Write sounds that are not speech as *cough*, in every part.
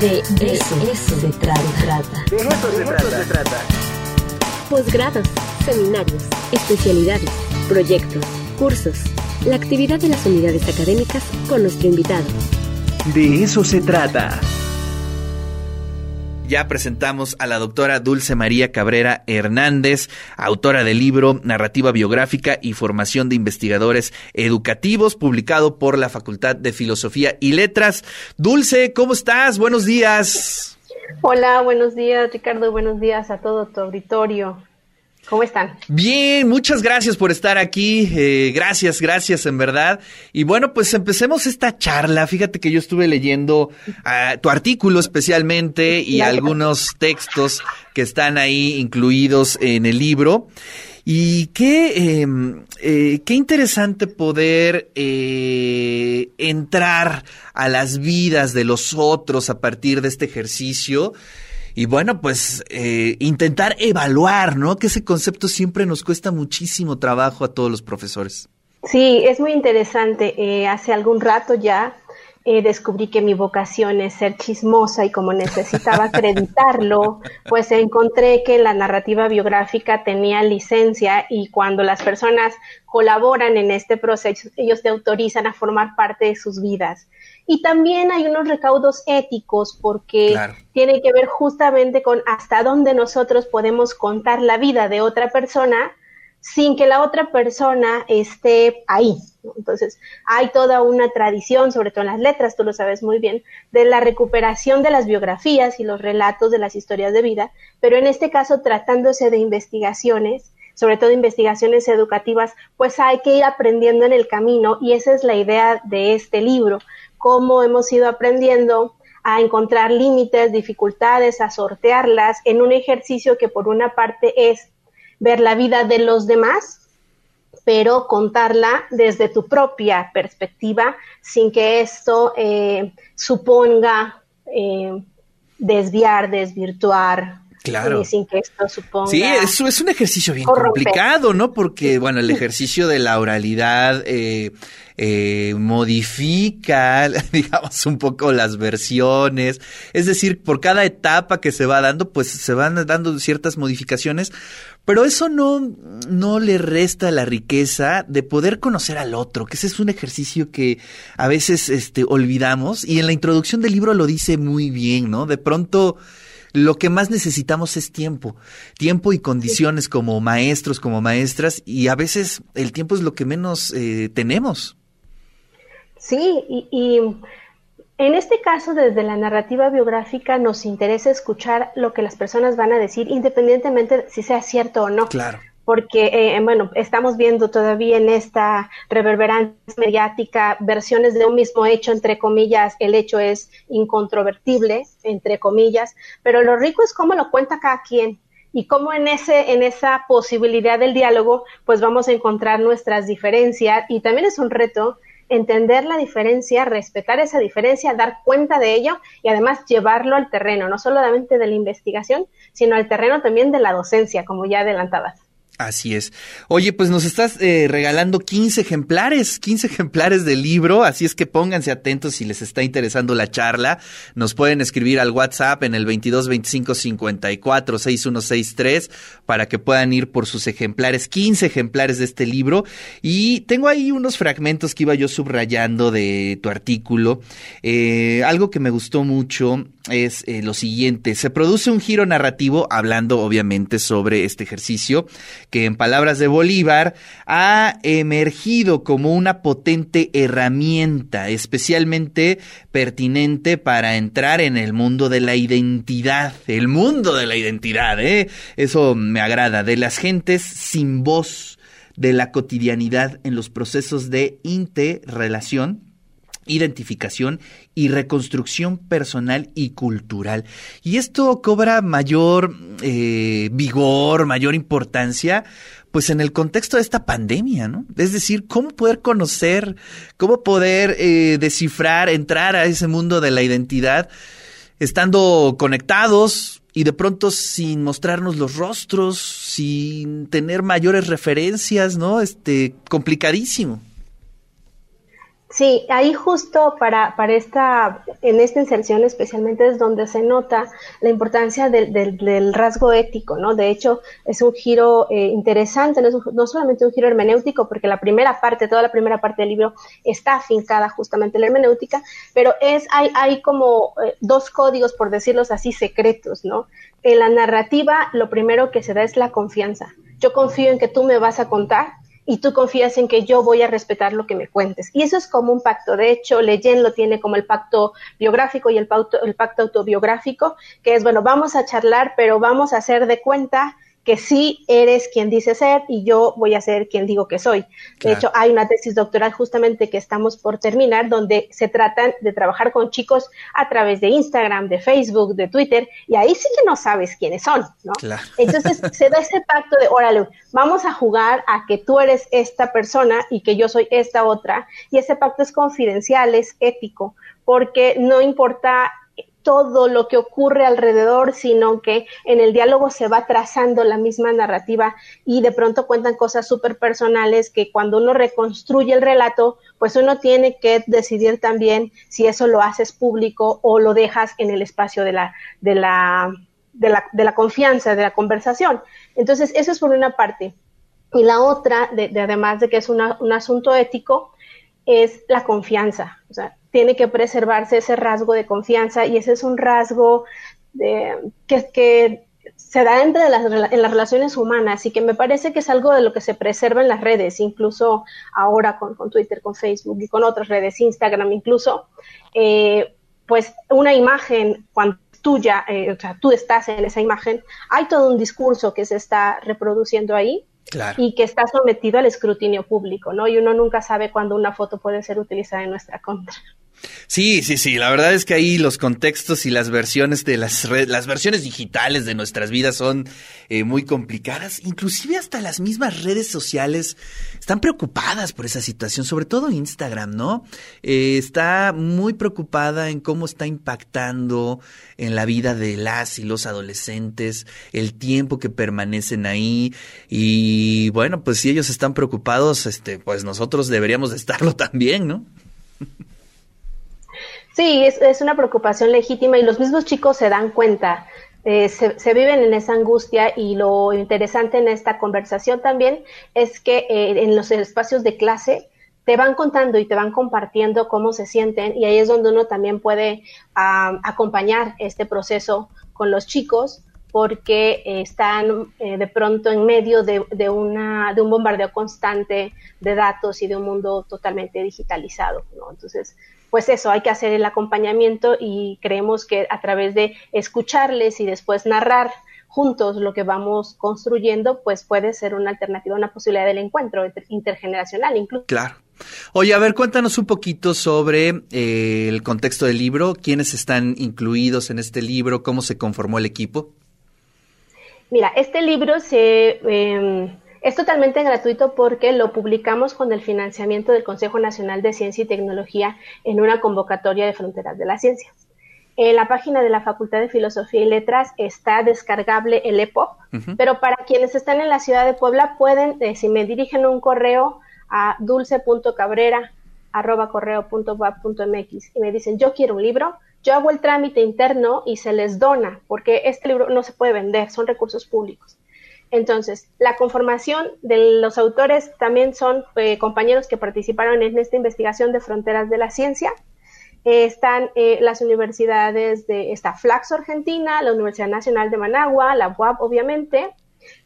De eso, se trata. De eso se trata. se trata. Posgrados, seminarios, especialidades, proyectos, cursos, la actividad de las unidades académicas con nuestro invitado. De eso se trata ya presentamos a la doctora Dulce María Cabrera Hernández, autora del libro Narrativa Biográfica y Formación de Investigadores Educativos, publicado por la Facultad de Filosofía y Letras. Dulce, ¿cómo estás? Buenos días. Hola, buenos días Ricardo, buenos días a todo tu auditorio. ¿Cómo están? Bien, muchas gracias por estar aquí. Eh, gracias, gracias, en verdad. Y bueno, pues empecemos esta charla. Fíjate que yo estuve leyendo ah, tu artículo especialmente y algunos textos que están ahí incluidos en el libro. Y qué, em, eh, qué interesante poder eh, entrar a las vidas de los otros a partir de este ejercicio y bueno, pues eh, intentar evaluar, ¿no? Que ese concepto siempre nos cuesta muchísimo trabajo a todos los profesores. Sí, es muy interesante. Eh, hace algún rato ya eh, descubrí que mi vocación es ser chismosa y como necesitaba *laughs* acreditarlo, pues encontré que la narrativa biográfica tenía licencia y cuando las personas colaboran en este proceso, ellos te autorizan a formar parte de sus vidas. Y también hay unos recaudos éticos porque tiene que ver justamente con hasta dónde nosotros podemos contar la vida de otra persona sin que la otra persona esté ahí. Entonces, hay toda una tradición, sobre todo en las letras, tú lo sabes muy bien, de la recuperación de las biografías y los relatos de las historias de vida, pero en este caso, tratándose de investigaciones, sobre todo investigaciones educativas, pues hay que ir aprendiendo en el camino y esa es la idea de este libro, cómo hemos ido aprendiendo a encontrar límites, dificultades, a sortearlas en un ejercicio que por una parte es ver la vida de los demás, pero contarla desde tu propia perspectiva sin que esto eh, suponga eh, desviar, desvirtuar, Claro. sin que esto suponga. Sí, eso es un ejercicio bien complicado, ¿no? Porque, bueno, el ejercicio de la oralidad eh, eh, modifica, *laughs* digamos, un poco las versiones. Es decir, por cada etapa que se va dando, pues se van dando ciertas modificaciones. Pero eso no, no le resta la riqueza de poder conocer al otro, que ese es un ejercicio que a veces este, olvidamos. Y en la introducción del libro lo dice muy bien, ¿no? De pronto lo que más necesitamos es tiempo, tiempo y condiciones como maestros, como maestras, y a veces el tiempo es lo que menos eh, tenemos. Sí, y, en este caso, desde la narrativa biográfica, nos interesa escuchar lo que las personas van a decir, independientemente de si sea cierto o no. Claro porque, eh, bueno, estamos viendo todavía en esta reverberancia mediática versiones de un mismo hecho, entre comillas, el hecho es incontrovertible, entre comillas, pero lo rico es cómo lo cuenta cada quien y cómo en, ese, en esa posibilidad del diálogo, pues vamos a encontrar nuestras diferencias y también es un reto entender la diferencia, respetar esa diferencia, dar cuenta de ello y además llevarlo al terreno, no solamente de la investigación, sino al terreno también de la docencia, como ya adelantabas. Así es. Oye, pues nos estás eh, regalando 15 ejemplares, 15 ejemplares del libro, así es que pónganse atentos si les está interesando la charla. Nos pueden escribir al WhatsApp en el 22 25 54 6163 para que puedan ir por sus ejemplares, 15 ejemplares de este libro. Y tengo ahí unos fragmentos que iba yo subrayando de tu artículo. Eh, algo que me gustó mucho es eh, lo siguiente. Se produce un giro narrativo, hablando obviamente sobre este ejercicio, que en palabras de Bolívar ha emergido como una potente herramienta, especialmente pertinente para entrar en el mundo de la identidad, el mundo de la identidad, ¿eh? Eso me agrada, de las gentes sin voz, de la cotidianidad en los procesos de interrelación identificación y reconstrucción personal y cultural. Y esto cobra mayor eh, vigor, mayor importancia, pues en el contexto de esta pandemia, ¿no? Es decir, cómo poder conocer, cómo poder eh, descifrar, entrar a ese mundo de la identidad, estando conectados y de pronto sin mostrarnos los rostros, sin tener mayores referencias, ¿no? Este, complicadísimo. Sí, ahí justo para, para esta, en esta inserción especialmente es donde se nota la importancia del, del, rasgo ético, ¿no? De hecho, es un giro eh, interesante, no, es no, solamente un giro hermenéutico, porque la primera parte, toda la primera parte del libro está afincada justamente en la hermenéutica, pero es, hay, hay como eh, dos códigos, por decirlos así, secretos, ¿no? En la narrativa, lo primero que se da es la confianza. Yo confío en que tú me vas a contar y tú confías en que yo voy a respetar lo que me cuentes. Y eso es como un pacto. De hecho, Leyen lo tiene como el pacto biográfico y el pacto, el pacto autobiográfico, que es, bueno, vamos a charlar, pero vamos a hacer de cuenta que sí eres quien dice ser y yo voy a ser quien digo que soy. De hecho, hay una tesis doctoral justamente que estamos por terminar donde se tratan de trabajar con chicos a través de Instagram, de Facebook, de Twitter y ahí sí que no sabes quiénes son, ¿no? *laughs* Entonces se da ese pacto de, órale, vamos a jugar a que tú eres esta persona y que yo soy esta otra y ese pacto es confidencial, es ético, porque no importa todo lo que ocurre alrededor, sino que en el diálogo se va trazando la misma narrativa y de pronto cuentan cosas súper personales que cuando uno reconstruye el relato, pues uno tiene que decidir también si eso lo haces público o lo dejas en el espacio de la, de la, de la, de la confianza, de la conversación. Entonces, eso es por una parte. Y la otra, de, además de que es un asunto ético, es la confianza. O sea, tiene que preservarse ese rasgo de confianza y ese es un rasgo de, que, se da entre las, en las relaciones humanas y que me parece que es algo de lo que se preserva en las redes, incluso ahora con, Twitter, con Facebook y con otras redes, Instagram incluso, eh, pues una imagen cuando tuya, eh, o sea, tú estás en esa imagen, hay todo un discurso que se está reproduciendo ahí y que está sometido al escrutinio público, ¿no? Y uno nunca sabe cuándo una foto puede ser utilizada en nuestra contra. Sí, sí, sí. La verdad es que ahí los contextos y las versiones de las las versiones digitales de nuestras vidas son eh, muy complicadas. Inclusive hasta las mismas redes sociales están preocupadas por esa situación, sobre todo Instagram, ¿no? Eh, está muy preocupada en cómo está impactando en la vida de las y los adolescentes, el tiempo que permanecen ahí y bueno, pues si ellos están preocupados, este, pues nosotros deberíamos de estarlo *laughs* también, ¿no? Sí, es, una preocupación legítima y los mismos chicos se dan cuenta, eh, se, viven en esa angustia y lo interesante en esta conversación también es que eh, en los espacios de clase te van contando y te van compartiendo cómo se sienten y ahí es donde uno también puede acompañar este proceso con los chicos porque están eh, de pronto en medio de, de, una, de un bombardeo constante de datos y de un mundo totalmente digitalizado. ¿no? Entonces, pues eso, hay que hacer el acompañamiento y creemos que a través de escucharles y después narrar juntos lo que vamos construyendo, pues puede ser una alternativa, una posibilidad del encuentro intergeneracional incluso. Claro. Oye, a ver, cuéntanos un poquito sobre eh, el contexto del libro, quiénes están incluidos en este libro, cómo se conformó el equipo. Mira, este libro se, em, es totalmente gratuito porque lo publicamos con el financiamiento del Consejo Nacional de Ciencia y Tecnología en una convocatoria de Fronteras de la Ciencia. En la página de la Facultad de Filosofía y Letras está descargable el EPOP, pero para quienes están en la ciudad de Puebla pueden, eh, si me dirigen un correo a dulce.cabrera.correo.bab.mx y me dicen yo quiero un libro, yo hago el trámite interno y se les dona, porque este libro no se puede vender, son recursos públicos. Entonces, la conformación de los autores también son eh, compañeros que participaron en esta investigación de fronteras de la ciencia. Eh, están eh, las universidades de esta Flaxo Argentina, la Universidad Nacional de Managua, la UAP obviamente,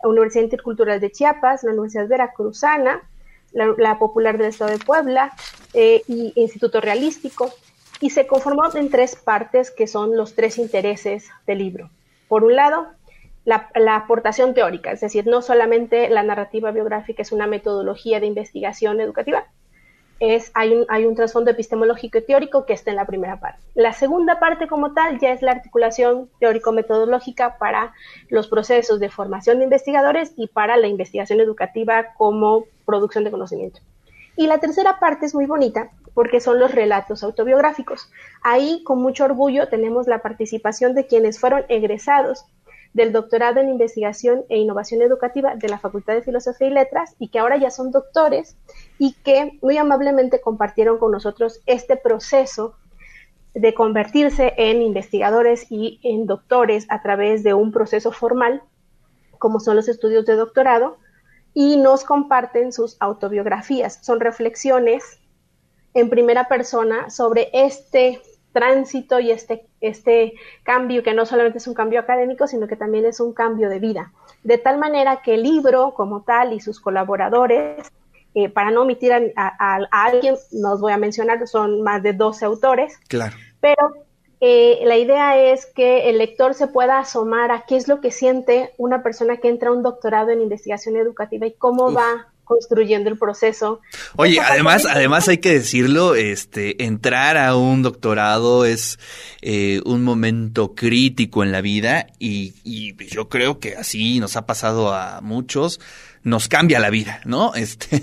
la Universidad Intercultural de Chiapas, la Universidad Veracruzana, la, la Popular del Estado de Puebla y Instituto Realístico. Y se conformó en tres partes que son los tres intereses del libro. Por un lado, la, aportación teórica, es decir, no solamente la narrativa biográfica es una metodología de investigación educativa, es, hay, un, hay un trasfondo epistemológico y teórico que está en la primera parte. La segunda parte como tal ya es la articulación teórico-metodológica para los procesos de formación de investigadores y para la investigación educativa como producción de conocimiento. Y la tercera parte es muy bonita porque son los relatos autobiográficos. Ahí, con mucho orgullo, tenemos la participación de quienes fueron egresados del doctorado en investigación e innovación educativa de la Facultad de Filosofía y Letras y que ahora ya son doctores y que muy amablemente compartieron con nosotros este proceso de convertirse en investigadores y en doctores a través de un proceso formal, como son los estudios de doctorado, y nos comparten sus autobiografías. Son reflexiones en primera persona sobre este tránsito y este, este cambio, que no solamente es un cambio académico, sino que también es un cambio de vida. De tal manera que el libro como tal y sus colaboradores, eh, para no omitir a, alguien, nos voy a mencionar, son más de 12 autores. Claro. Pero eh, la idea es que el lector se pueda asomar a qué es lo que siente una persona que entra a un doctorado en investigación educativa y cómo va construyendo el proceso. Oye, además, además hay que decirlo, este, entrar a un doctorado es eh, un momento crítico en la vida y, y, yo creo que así nos ha pasado a muchos. Nos cambia la vida, ¿no? *laughs* Este,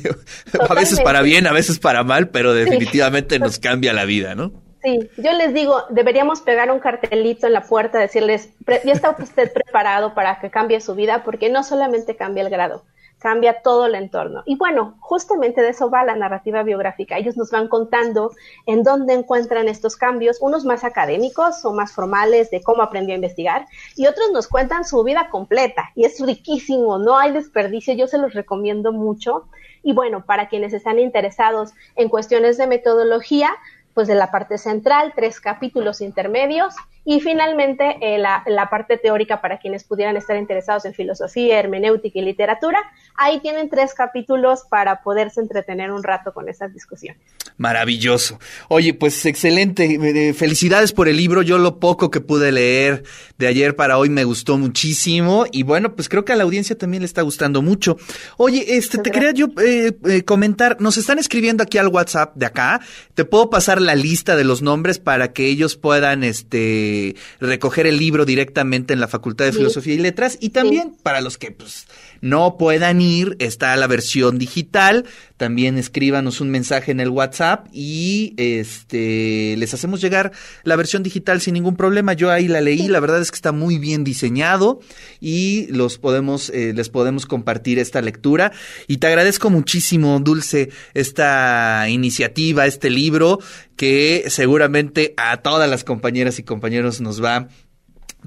a veces para bien, a veces para mal, pero definitivamente nos *laughs* cambia la vida, ¿no? Sí, yo les digo, deberíamos pegar un cartelito en la puerta, decirles, ya está usted preparado para que cambie su vida, porque no solamente cambia el grado, cambia todo el entorno. Y bueno, justamente de eso va la narrativa biográfica. Ellos nos van contando en dónde encuentran estos cambios, unos más académicos o más formales de cómo aprendió a investigar, y otros nos cuentan su vida completa. Y es riquísimo, no hay desperdicio, yo se los recomiendo mucho. Y bueno, para quienes están interesados en cuestiones de metodología, pues de la parte central, tres capítulos intermedios y finalmente eh, la, la, parte teórica para quienes pudieran estar interesados en filosofía, hermenéutica y literatura. Ahí tienen tres capítulos para poderse entretener un rato con esas discusiones. Maravilloso. Oye, pues excelente. Eh, felicidades por el libro. Yo lo poco que pude leer de ayer para hoy me gustó muchísimo y bueno, pues creo que a la audiencia también le está gustando mucho. Oye, este, te quería yo eh, comentar, nos están escribiendo aquí al WhatsApp de acá. Te puedo pasar la lista de los nombres para que ellos puedan, este, recoger el libro directamente en la Facultad de Filosofía y Letras. Y también para los que pues no puedan ir, está la versión digital, también escríbanos un mensaje en el WhatsApp y este les hacemos llegar la versión digital sin ningún problema. Yo ahí la leí, la verdad es que está muy bien diseñado y los podemos eh, les podemos compartir esta lectura. Y te agradezco muchísimo, Dulce, esta iniciativa, este libro que seguramente a todas las compañeras y compañeros nos va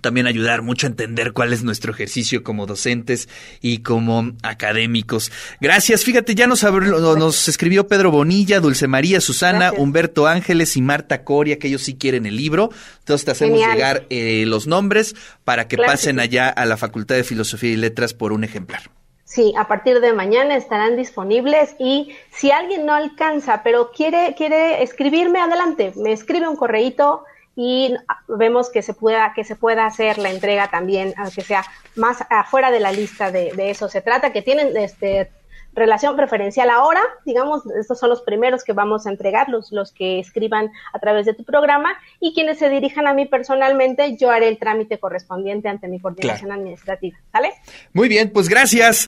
también ayudar mucho a entender cuál es nuestro ejercicio como docentes y como académicos. Gracias. Fíjate, ya nos, nos escribió Pedro Bonilla, Dulce María, Susana, Humberto Ángeles y Marta Coria, que ellos sí quieren el libro. Entonces te hacemos llegar eh, los nombres para que pasen allá a la Facultad de Filosofía y Letras por un ejemplar. Sí, a partir de mañana estarán disponibles y si alguien no alcanza, pero quiere, quiere escribirme, adelante, me escribe un correíto y vemos que se pueda que se pueda hacer la entrega también aunque sea más afuera de la lista de, eso. Se trata que tienen este relación preferencial ahora digamos estos son los primeros que vamos a entregar los los que escriban a través de tu programa y quienes se dirijan a mí personalmente yo haré el trámite correspondiente ante mi coordinación administrativa ¿sale? muy bien pues gracias